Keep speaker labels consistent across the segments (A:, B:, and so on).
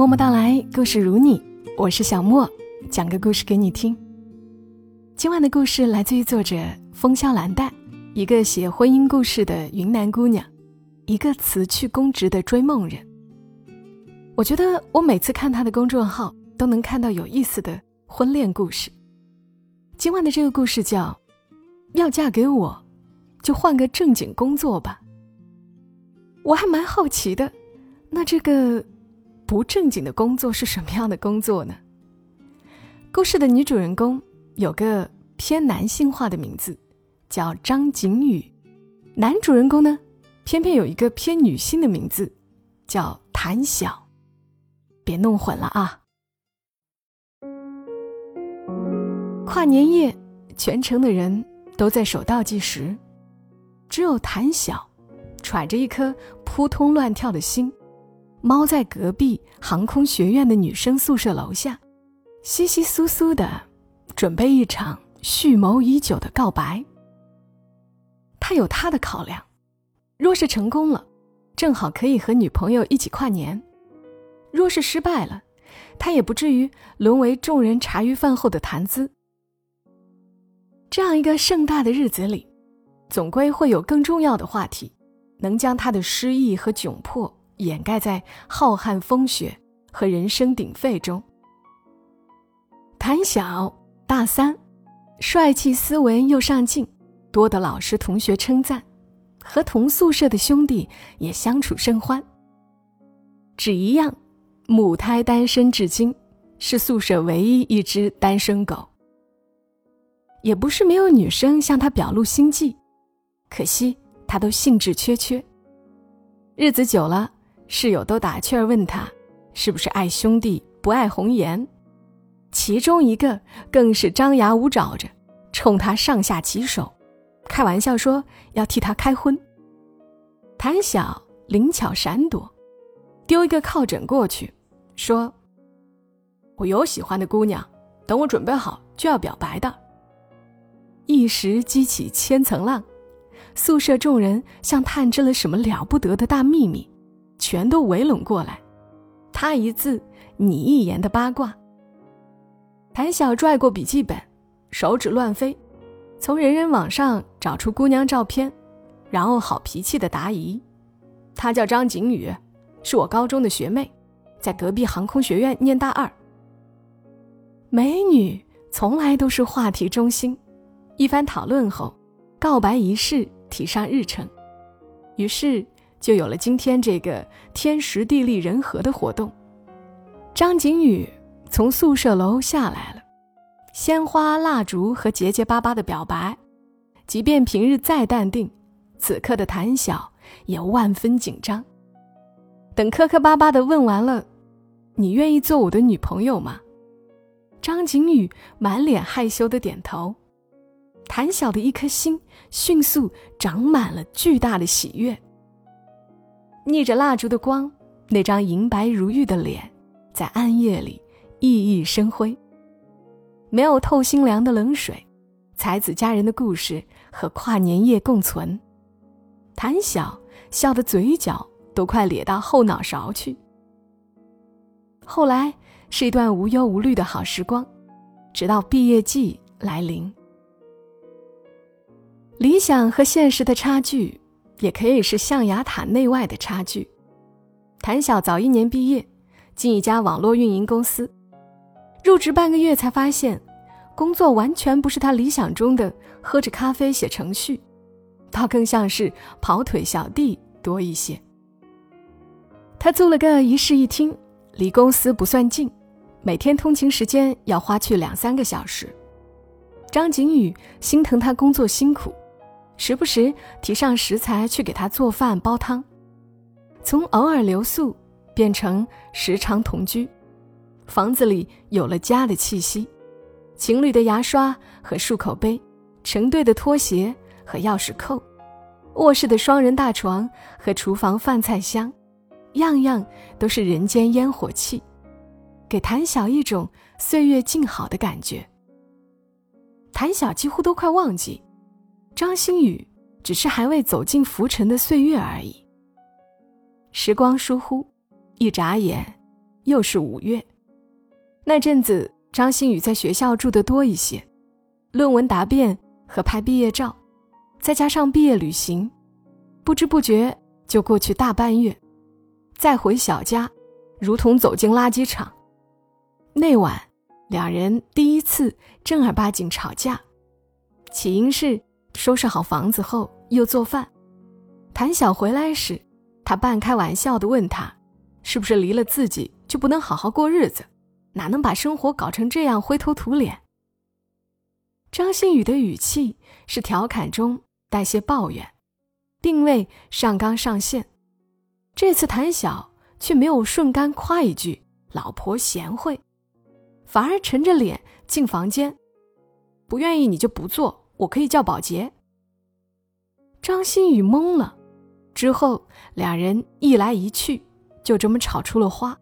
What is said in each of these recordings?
A: 默默到来，故事如你，我是小莫，讲个故事给你听。今晚的故事来自于作者风萧兰黛，一个写婚姻故事的云南姑娘，一个辞去公职的追梦人。我觉得我每次看她的公众号，都能看到有意思的婚恋故事。今晚的这个故事叫“要嫁给我，就换个正经工作吧”。我还蛮好奇的，那这个不正经的工作是什么样的工作呢？故事的女主人公有个偏男性化的名字，叫张景宇；男主人公呢，偏偏有一个偏女性的名字，叫谭晓。别弄混了啊！跨年夜，全城的人都在守倒计时，只有谭晓揣着一颗扑通乱跳的心，猫在隔壁航空学院的女生宿舍楼下，稀稀疏疏的准备一场蓄谋已久的告白。他有他的考量，若是成功了，正好可以和女朋友一起跨年；若是失败了，他也不至于沦为众人茶余饭后的谈资。这样一个盛大的日子里，总归会有更重要的话题，能将他的失意和窘迫掩盖在浩瀚风雪和人声鼎沸中。谭晓大三，帅气斯文又上进，多得老师同学称赞，和同宿舍的兄弟也相处甚欢。只一样，母胎单身至今，是宿舍唯一一只单身狗。也不是没有女生向他表露心迹，可惜他都兴致缺缺。日子久了，室友都打趣儿问他，是不是爱兄弟不爱红颜？其中一个更是张牙舞爪着，冲他上下其手，开玩笑说要替他开荤。谭晓灵巧闪躲，丢一个靠枕过去，说：“我有喜欢的姑娘，等我准备好就要表白的。”一时激起千层浪，宿舍众人像探知了什么了不得的大秘密，全都围拢过来，他一字你一言的八卦。谭晓拽过笔记本，手指乱飞，从人人网上找出姑娘照片，然后好脾气的答疑：“她叫张景宇，是我高中的学妹，在隔壁航空学院念大二。”美女从来都是话题中心。一番讨论后，告白仪式提上日程，于是就有了今天这个天时地利人和的活动。张景宇从宿舍楼下来了，鲜花、蜡烛和结结巴巴的表白。即便平日再淡定，此刻的谭晓也万分紧张。等磕磕巴巴的问完了：“你愿意做我的女朋友吗？”张景宇满脸害羞的点头。谭晓的一颗心迅速长满了巨大的喜悦。逆着蜡烛的光，那张银白如玉的脸，在暗夜里熠熠生辉。没有透心凉的冷水，才子佳人的故事和跨年夜共存。谭晓笑得嘴角都快咧到后脑勺去。后来是一段无忧无虑的好时光，直到毕业季来临。理想和现实的差距，也可以是象牙塔内外的差距。谭晓早一年毕业，进一家网络运营公司，入职半个月才发现，工作完全不是他理想中的喝着咖啡写程序，倒更像是跑腿小弟多一些。他租了个一室一厅，离公司不算近，每天通勤时间要花去两三个小时。张景宇心疼他工作辛苦。时不时提上食材去给他做饭煲汤，从偶尔留宿变成时常同居，房子里有了家的气息，情侣的牙刷和漱口杯，成对的拖鞋和钥匙扣，卧室的双人大床和厨房饭菜香，样样都是人间烟火气，给谭晓一种岁月静好的感觉。谭晓几乎都快忘记。张馨予只是还未走进浮沉的岁月而已。时光疏忽，一眨眼，又是五月，那阵子张馨予在学校住的多一些，论文答辩和拍毕业照，再加上毕业旅行，不知不觉就过去大半月。再回小家，如同走进垃圾场。那晚，两人第一次正儿八经吵架，起因是收拾好房子后又做饭。谭晓回来时，他半开玩笑地问他：“是不是离了自己就不能好好过日子？哪能把生活搞成这样灰头土脸？”张馨予的语气是调侃中带些抱怨，并未上纲上线。这次谭晓却没有顺杆夸一句“老婆贤惠”，反而沉着脸进房间：“不愿意你就不做，我可以叫保洁。”张馨予懵了，之后两人一来一去，就这么吵出了花。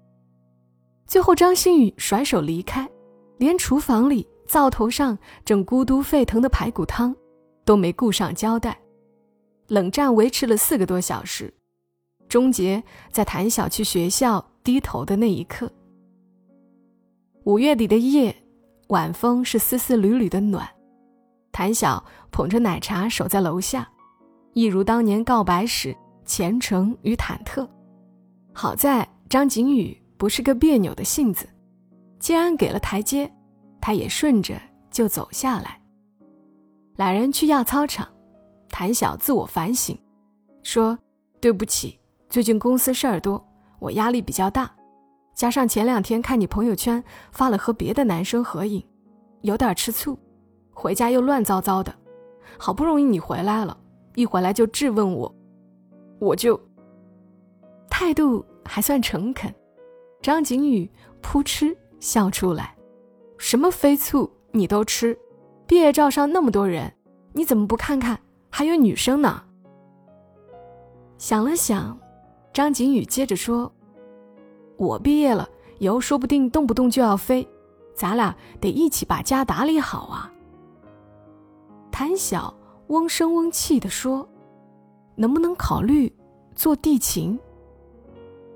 A: 最后张馨予甩手离开，连厨房里灶头上正咕嘟沸腾的排骨汤都没顾上交代。冷战维持了四个多小时。终结在谭晓去学校低头的那一刻。五月底的夜，晚风是丝丝缕缕的暖，谭晓捧着奶茶守在楼下，一如当年告白时虔诚与忐忑。好在张景宇不是个别扭的性子，既然给了台阶，他也顺着就走下来。两人去亚操场，谭晓自我反省，说：“对不起。”最近公司事儿多，我压力比较大，加上前两天看你朋友圈发了和别的男生合影，有点吃醋，回家又乱糟糟的，好不容易你回来了，一回来就质问我，我就态度还算诚恳。张景宇扑哧笑出来，什么飞醋你都吃，毕业照上那么多人，你怎么不看看还有女生呢？想了想。张景宇接着说：“我毕业了以后，说不定动不动就要飞，咱俩得一起把家打理好啊。”谭晓嗡声嗡气地说：“能不能考虑做地勤？”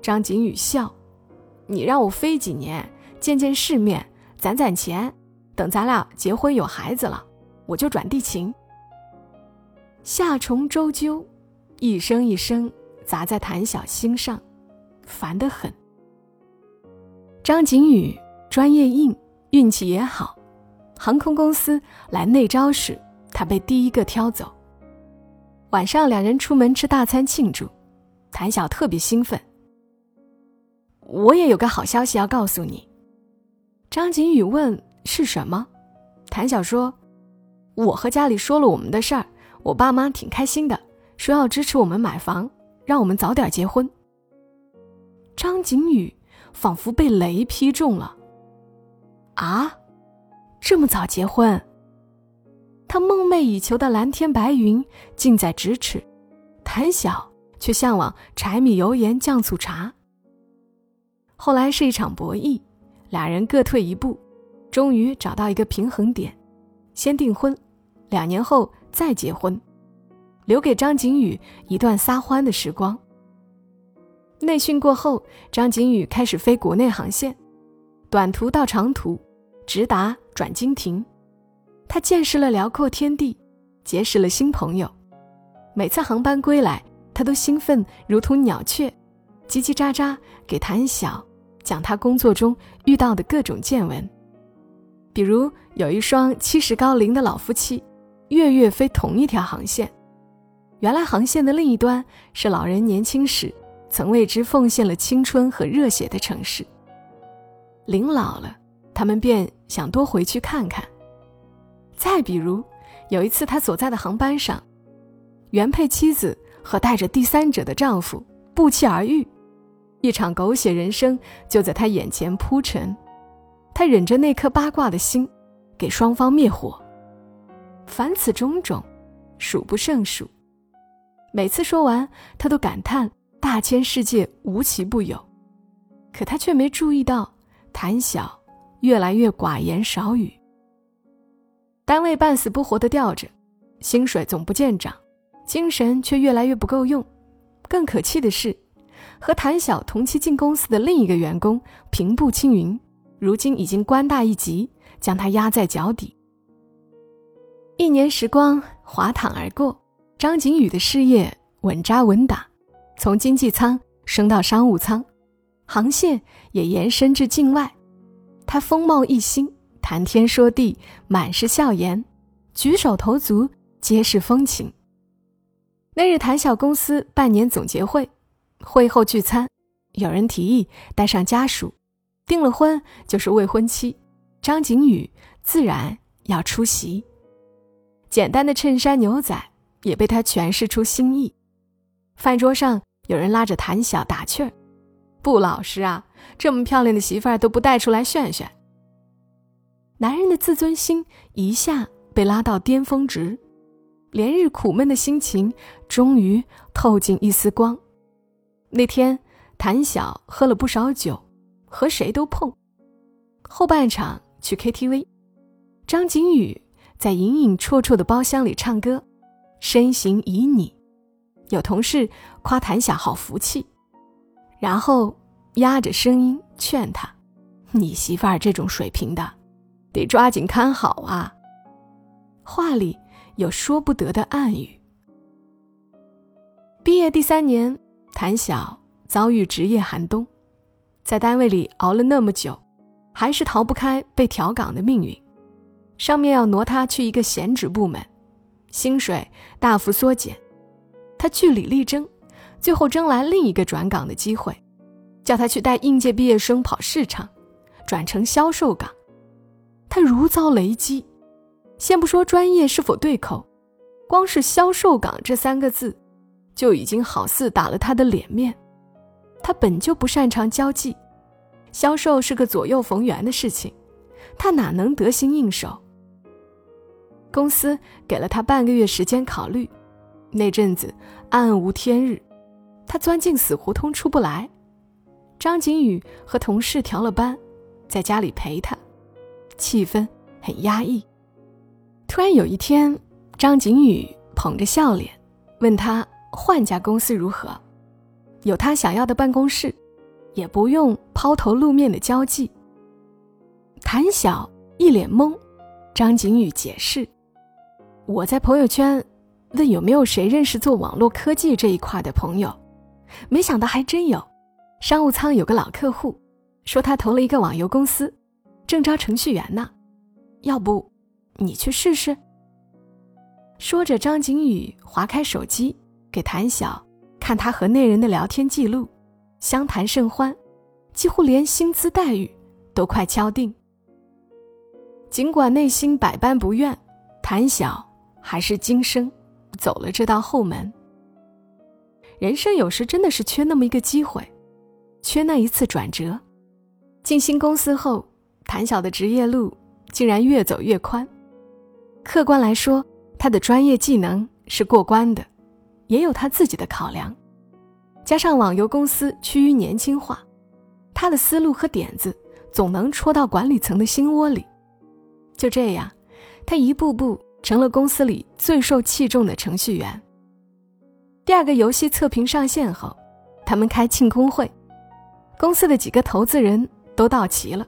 A: 张景宇笑：“你让我飞几年，见见世面，攒攒钱，等咱俩结婚有孩子了，我就转地勤。”夏虫周啾，一声一声。砸在谭晓心上，烦得很。张景宇专业硬，运气也好，航空公司来内招时，他被第一个挑走。晚上两人出门吃大餐庆祝，谭晓特别兴奋。我也有个好消息要告诉你。张景宇问是什么，谭晓说：“我和家里说了我们的事儿，我爸妈挺开心的，说要支持我们买房。”让我们早点结婚。张景宇仿佛被雷劈中了。啊，这么早结婚？他梦寐以求的蓝天白云近在咫尺，谈小却向往柴米油盐酱醋茶。后来是一场博弈，俩人各退一步，终于找到一个平衡点，先订婚，两年后再结婚。留给张景宇一段撒欢的时光。内训过后，张景宇开始飞国内航线，短途到长途，直达转经停。他见识了辽阔天地，结识了新朋友。每次航班归来，他都兴奋如同鸟雀，叽叽喳喳给谭晓讲他工作中遇到的各种见闻。比如有一双七十高龄的老夫妻，月月飞同一条航线。原来航线的另一端是老人年轻时曾为之奉献了青春和热血的城市。临老了，他们便想多回去看看。再比如，有一次他所在的航班上，原配妻子和带着第三者的丈夫不期而遇，一场狗血人生就在他眼前铺陈。他忍着那颗八卦的心，给双方灭火。凡此种种，数不胜数。每次说完，他都感叹大千世界无奇不有，可他却没注意到谭晓越来越寡言少语。单位半死不活的吊着，薪水总不见涨，精神却越来越不够用。更可气的是，和谭晓同期进公司的另一个员工平步青云，如今已经官大一级，将他压在脚底。一年时光滑淌而过，张景宇的事业稳扎稳打，从经济舱升到商务舱，航线也延伸至境外。他风貌一新，谈天说地，满是笑颜，举手投足皆是风情。那日谭晓公司半年总结会，会后聚餐，有人提议带上家属，订了婚就是未婚妻，张景宇自然要出席。简单的衬衫牛仔也被他诠释出新意。饭桌上有人拉着谭晓打趣儿：“不老实啊，这么漂亮的媳妇儿都不带出来炫炫。”男人的自尊心一下被拉到巅峰值，连日苦闷的心情终于透进一丝光。那天，谭晓喝了不少酒，和谁都碰。后半场去 KTV，张景宇。在隐隐绰绰的包厢里唱歌，身形旖旎，有同事夸谭晓好福气，然后压着声音劝他：“你媳妇儿这种水平的，得抓紧看好啊。”话里有说不得的暗语。毕业第三年，谭晓遭遇职业寒冬，在单位里熬了那么久，还是逃不开被调岗的命运。上面要挪他去一个闲职部门，薪水大幅缩减，他据理力争，最后争来另一个转岗的机会，叫他去带应届毕业生跑市场，转成销售岗。他如遭雷击，先不说专业是否对口，光是销售岗这三个字，就已经好似打了他的脸面。他本就不擅长交际，销售是个左右逢源的事情，他哪能得心应手？公司给了他半个月时间考虑，那阵子暗无天日，他钻进死胡同出不来。张景宇和同事调了班，在家里陪他，气氛很压抑。突然有一天，张景宇捧着笑脸问他换家公司如何，有他想要的办公室，也不用抛头露面的交际。谭晓一脸懵，张景宇解释。我在朋友圈问有没有谁认识做网络科技这一块的朋友，没想到还真有。商务舱有个老客户，说他投了一个网游公司，正招程序员呢。要不你去试试？说着，张景宇划开手机给谭晓看他和那人的聊天记录，相谈甚欢，几乎连薪资待遇都快敲定。尽管内心百般不愿，谭晓。还是今生走了这道后门。人生有时真的是缺那么一个机会，缺那一次转折。进新公司后，谭晓的职业路竟然越走越宽。客观来说，他的专业技能是过关的，也有他自己的考量。加上网游公司趋于年轻化，他的思路和点子总能戳到管理层的心窝里。就这样，他一步步。成了公司里最受器重的程序员。第二个游戏测评上线后，他们开庆功会，公司的几个投资人都到齐了。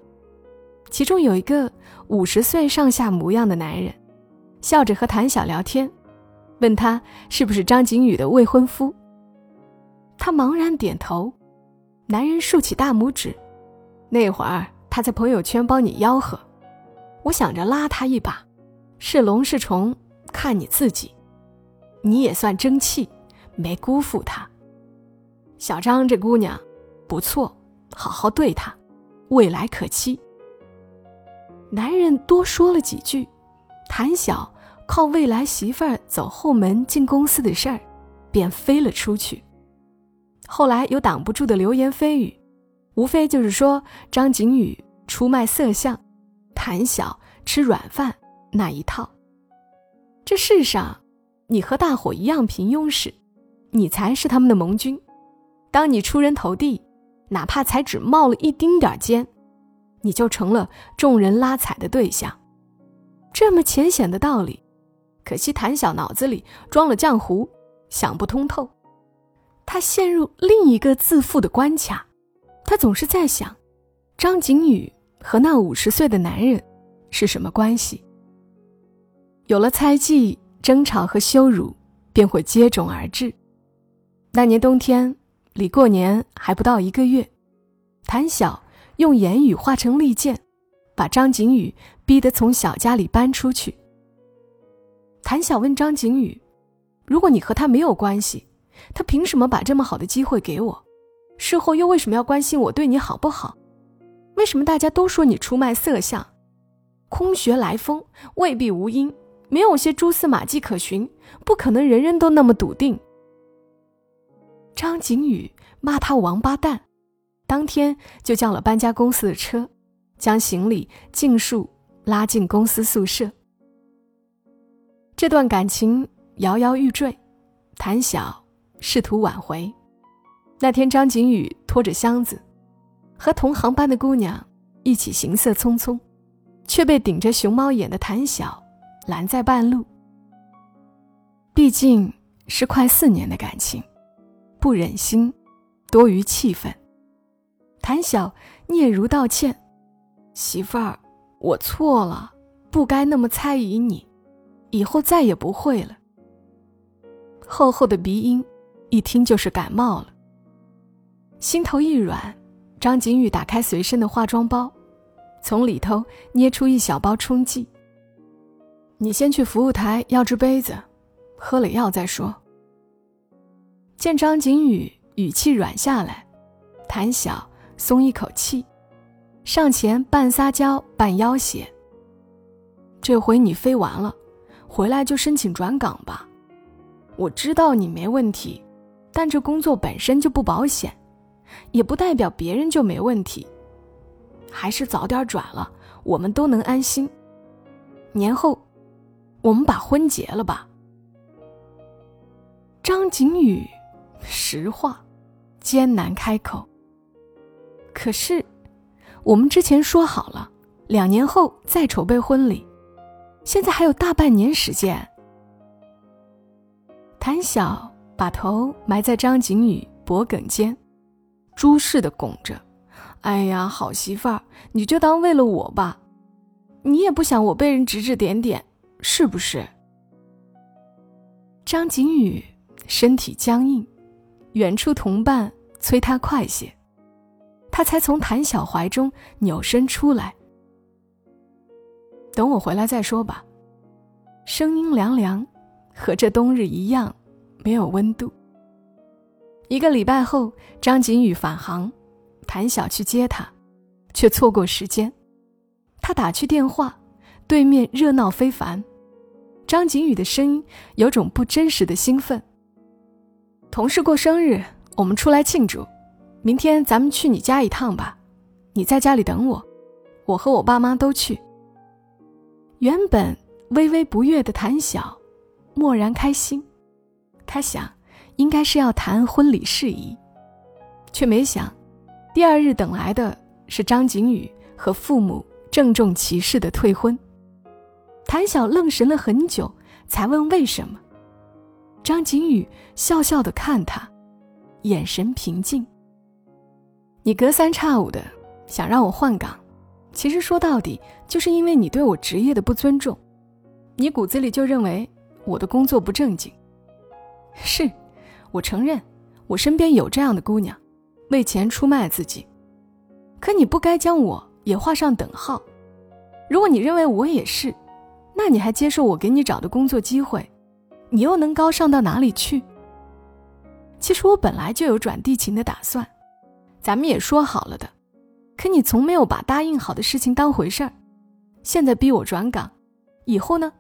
A: 其中有一个五十岁上下模样的男人，笑着和谭晓聊天，问他是不是张景宇的未婚夫。他茫然点头。男人竖起大拇指，那会儿他在朋友圈帮你吆喝，我想着拉他一把。是龙是虫，看你自己。你也算争气，没辜负他。小张这姑娘不错，好好对她，未来可期。男人多说了几句，谭晓靠未来媳妇儿走后门进公司的事儿，便飞了出去。后来有挡不住的流言蜚语，无非就是说张景宇出卖色相，谭晓吃软饭。那一套。这世上，你和大伙一样平庸时，你才是他们的盟军；当你出人头地，哪怕才只冒了一丁点尖，你就成了众人拉踩的对象。这么浅显的道理，可惜谭晓脑子里装了浆糊，想不通透。他陷入另一个自负的关卡。他总是在想，张景宇和那五十岁的男人是什么关系？有了猜忌、争吵和羞辱，便会接踵而至。那年冬天，离过年还不到一个月，谭晓用言语化成利剑，把张景宇逼得从小家里搬出去。谭晓问张景宇：“如果你和他没有关系，他凭什么把这么好的机会给我？事后又为什么要关心我对你好不好？为什么大家都说你出卖色相？空穴来风，未必无因。”没有些蛛丝马迹可循，不可能人人都那么笃定。张景宇骂他王八蛋，当天就叫了搬家公司的车，将行李尽数拉进公司宿舍。这段感情摇摇欲坠，谭晓试图挽回。那天，张景宇拖着箱子，和同行班的姑娘一起行色匆匆，却被顶着熊猫眼的谭晓。拦在半路。毕竟是快四年的感情，不忍心多于气愤。谭晓嗫嚅道歉：“媳妇儿，我错了，不该那么猜疑你，以后再也不会了。”厚厚的鼻音，一听就是感冒了。心头一软，张景宇打开随身的化妆包，从里头捏出一小包冲剂。你先去服务台要只杯子，喝了药再说。见张景宇语气软下来，谭晓松一口气，上前半撒娇半要挟：“这回你飞完了，回来就申请转岗吧。我知道你没问题，但这工作本身就不保险，也不代表别人就没问题。还是早点转了，我们都能安心。年后。”我们把婚结了吧。张景宇，实话，艰难开口。可是，我们之前说好了，两年后再筹备婚礼，现在还有大半年时间。谭晓把头埋在张景宇脖颈间，猪似的拱着。哎呀，好媳妇儿，你就当为了我吧，你也不想我被人指指点点。是不是？张景宇身体僵硬，远处同伴催他快些，他才从谭晓怀中扭身出来。等我回来再说吧。声音凉凉，和这冬日一样，没有温度。一个礼拜后，张景宇返航，谭晓去接他，却错过时间。他打去电话，对面热闹非凡。张景宇的声音有种不真实的兴奋。同事过生日，我们出来庆祝。明天咱们去你家一趟吧，你在家里等我，我和我爸妈都去。原本微微不悦的谭晓，蓦然开心。他想，应该是要谈婚礼事宜，却没想，第二日等来的是张景宇和父母郑重其事的退婚。谭晓愣神了很久，才问为什么。张景宇笑笑的看他，眼神平静。你隔三差五的想让我换岗，其实说到底就是因为你对我职业的不尊重，你骨子里就认为我的工作不正经。是，我承认，我身边有这样的姑娘，为钱出卖自己。可你不该将我也画上等号。如果你认为我也是。那你还接受我给你找的工作机会？你又能高尚到哪里去？其实我本来就有转地勤的打算，咱们也说好了的。可你从没有把答应好的事情当回事儿，现在逼我转岗，以后呢，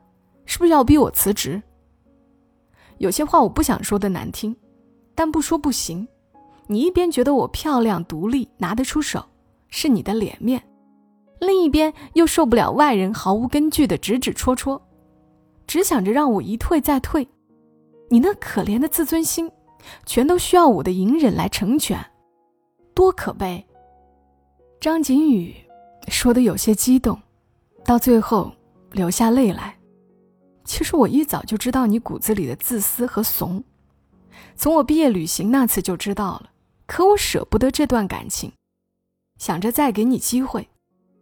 A: 是不是要逼我辞职？有些话我不想说的难听，但不说不行。你一边觉得我漂亮独立拿得出手，是你的脸面。另一边又受不了外人毫无根据的指指戳戳，只想着让我一退再退。你那可怜的自尊心，全都需要我的隐忍来成全，多可悲！张景宇说的有些激动，到最后流下泪来。其实我一早就知道你骨子里的自私和怂，从我毕业旅行那次就知道了，可我舍不得这段感情，想着再给你机会，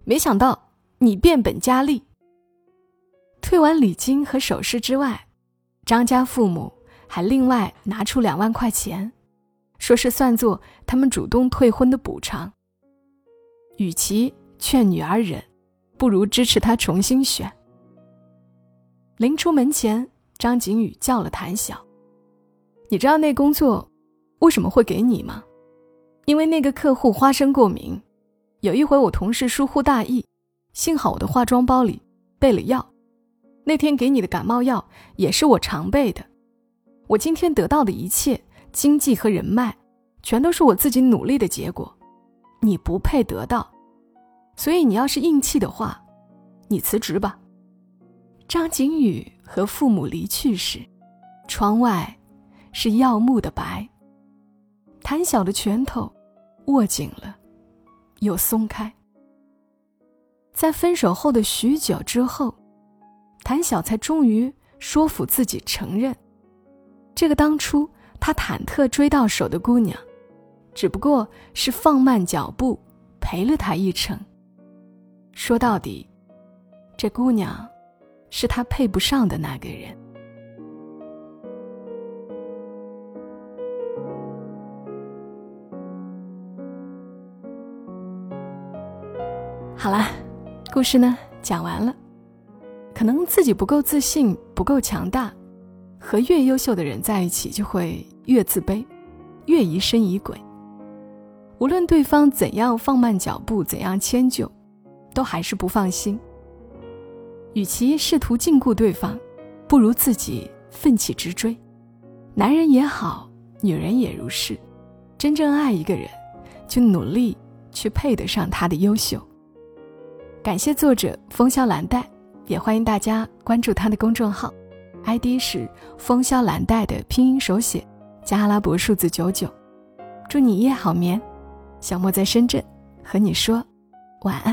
A: 没想到你变本加厉。退完礼金和首饰之外，张家父母还另外拿出两万块钱，说是算作他们主动退婚的补偿。与其劝女儿忍，不如支持她重新选。临出门前，张景宇叫了谭晓。你知道那工作为什么会给你吗？因为那个客户花生过敏。有一回我同事疏忽大意，幸好我的化妆包里备了药。那天给你的感冒药也是我常备的。我今天得到的一切经济和人脉，全都是我自己努力的结果。你不配得到，所以你要是硬气的话，你辞职吧。张景宇和父母离去时，窗外是耀目的白。谭晓的拳头握紧了，又松开。在分手后的许久之后，谭晓才终于说服自己承认，这个当初他忐忑追到手的姑娘，只不过是放慢脚步陪了他一程。说到底，这姑娘。是他配不上的那个人。好啦，故事呢讲完了。可能自己不够自信，不够强大，和越优秀的人在一起就会越自卑，越疑神疑鬼。无论对方怎样放慢脚步，怎样迁就，都还是不放心。与其试图禁锢对方，不如自己奋起直追。男人也好，女人也如是。真正爱一个人，就努力去配得上他的优秀。感谢作者风萧兰黛，也欢迎大家关注他的公众号，ID 是风萧兰黛的拼音手写加阿拉伯数字九九。祝你一夜好眠，小莫在深圳和你说晚安。